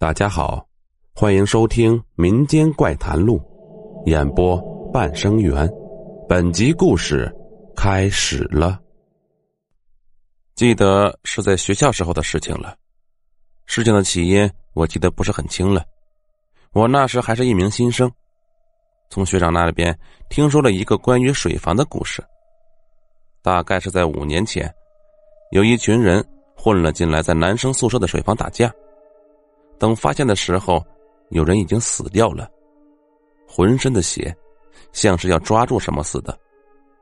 大家好，欢迎收听《民间怪谈录》，演播半生缘。本集故事开始了。记得是在学校时候的事情了。事情的起因我记得不是很清了。我那时还是一名新生，从学长那里边听说了一个关于水房的故事。大概是在五年前，有一群人混了进来，在男生宿舍的水房打架。等发现的时候，有人已经死掉了，浑身的血，像是要抓住什么似的。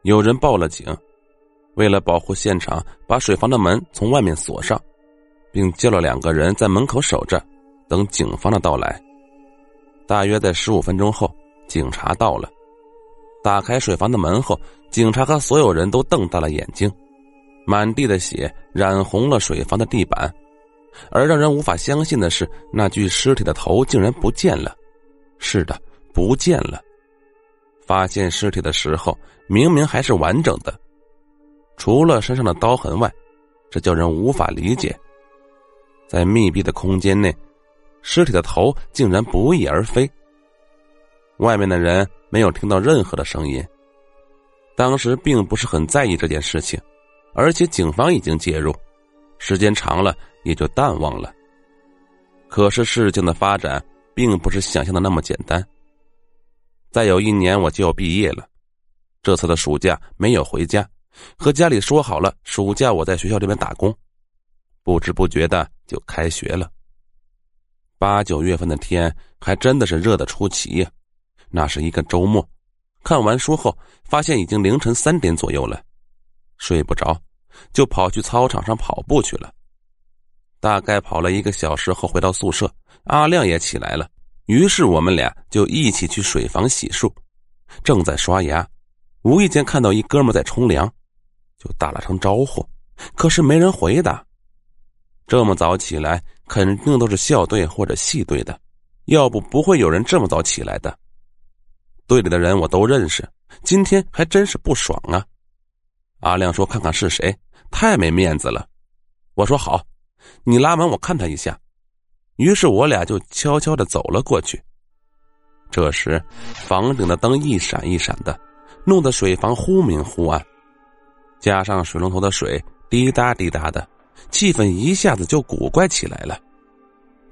有人报了警，为了保护现场，把水房的门从外面锁上，并叫了两个人在门口守着，等警方的到来。大约在十五分钟后，警察到了，打开水房的门后，警察和所有人都瞪大了眼睛，满地的血染红了水房的地板。而让人无法相信的是，那具尸体的头竟然不见了。是的，不见了。发现尸体的时候，明明还是完整的，除了身上的刀痕外，这叫人无法理解。在密闭的空间内，尸体的头竟然不翼而飞。外面的人没有听到任何的声音，当时并不是很在意这件事情，而且警方已经介入，时间长了。也就淡忘了。可是事情的发展并不是想象的那么简单。再有一年我就要毕业了，这次的暑假没有回家，和家里说好了，暑假我在学校这边打工。不知不觉的就开学了。八九月份的天还真的是热得出奇呀！那是一个周末，看完书后发现已经凌晨三点左右了，睡不着，就跑去操场上跑步去了。大概跑了一个小时后回到宿舍，阿亮也起来了，于是我们俩就一起去水房洗漱。正在刷牙，无意间看到一哥们在冲凉，就打了声招呼，可是没人回答。这么早起来，肯定都是校队或者系队的，要不不会有人这么早起来的。队里的人我都认识，今天还真是不爽啊！阿亮说：“看看是谁，太没面子了。”我说：“好。”你拉门，我看他一下。于是我俩就悄悄的走了过去。这时，房顶的灯一闪一闪的，弄得水房忽明忽暗，加上水龙头的水滴答滴答的，气氛一下子就古怪起来了。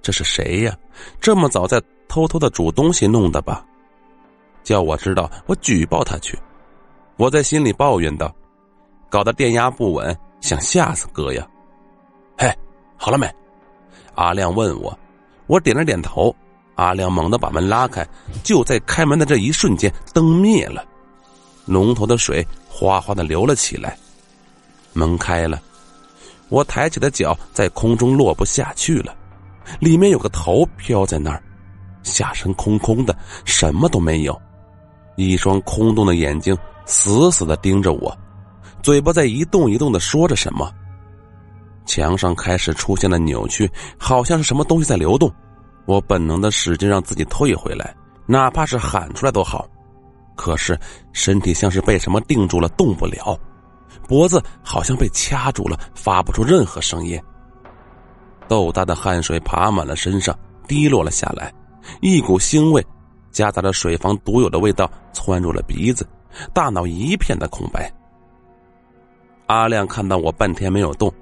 这是谁呀？这么早在偷偷的煮东西弄的吧？叫我知道，我举报他去。我在心里抱怨道：“搞得电压不稳，想吓死哥呀！”好了没？阿亮问我，我点了点头。阿亮猛地把门拉开，就在开门的这一瞬间，灯灭了，龙头的水哗哗的流了起来。门开了，我抬起的脚在空中落不下去了，里面有个头飘在那儿，下身空空的，什么都没有，一双空洞的眼睛死死的盯着我，嘴巴在一动一动的说着什么。墙上开始出现了扭曲，好像是什么东西在流动。我本能的使劲让自己退回来，哪怕是喊出来都好。可是身体像是被什么定住了，动不了。脖子好像被掐住了，发不出任何声音。豆大的汗水爬满了身上，滴落了下来，一股腥味，夹杂着水房独有的味道窜入了鼻子，大脑一片的空白。阿亮看到我半天没有动。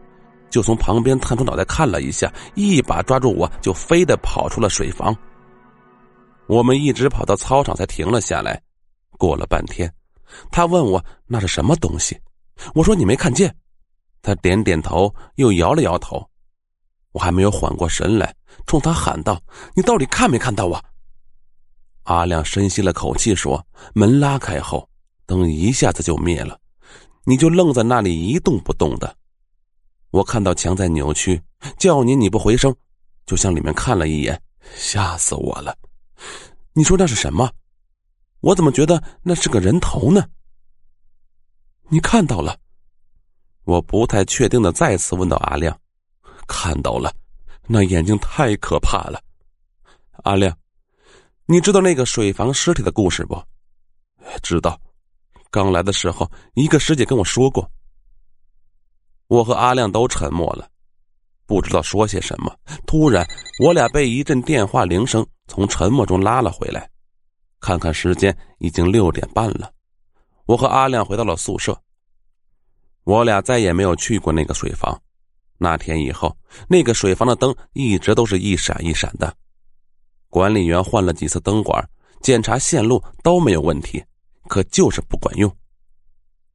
就从旁边探出脑袋看了一下，一把抓住我，就飞的跑出了水房。我们一直跑到操场才停了下来。过了半天，他问我那是什么东西，我说你没看见。他点点头，又摇了摇头。我还没有缓过神来，冲他喊道：“你到底看没看到啊？”阿亮深吸了口气说：“门拉开后，灯一下子就灭了，你就愣在那里一动不动的。”我看到墙在扭曲，叫你你不回声，就向里面看了一眼，吓死我了。你说那是什么？我怎么觉得那是个人头呢？你看到了？我不太确定的再次问到阿亮，看到了，那眼睛太可怕了。阿亮，你知道那个水房尸体的故事不？知道，刚来的时候，一个师姐跟我说过。我和阿亮都沉默了。不知道说些什么。突然，我俩被一阵电话铃声从沉默中拉了回来。看看时间，已经六点半了。我和阿亮回到了宿舍。我俩再也没有去过那个水房。那天以后，那个水房的灯一直都是一闪一闪的。管理员换了几次灯管，检查线路都没有问题，可就是不管用。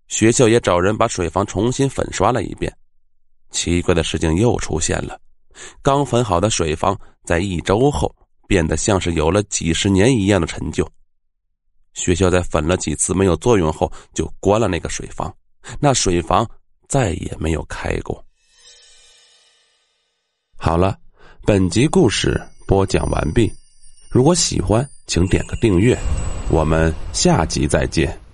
学校也找人把水房重新粉刷了一遍。奇怪的事情又出现了：刚粉好的水房，在一周后变得像是有了几十年一样的陈旧。学校在粉了几次没有作用后，就关了那个水房。那水房再也没有开过。好了，本集故事播讲完毕。如果喜欢，请点个订阅。我们下集再见。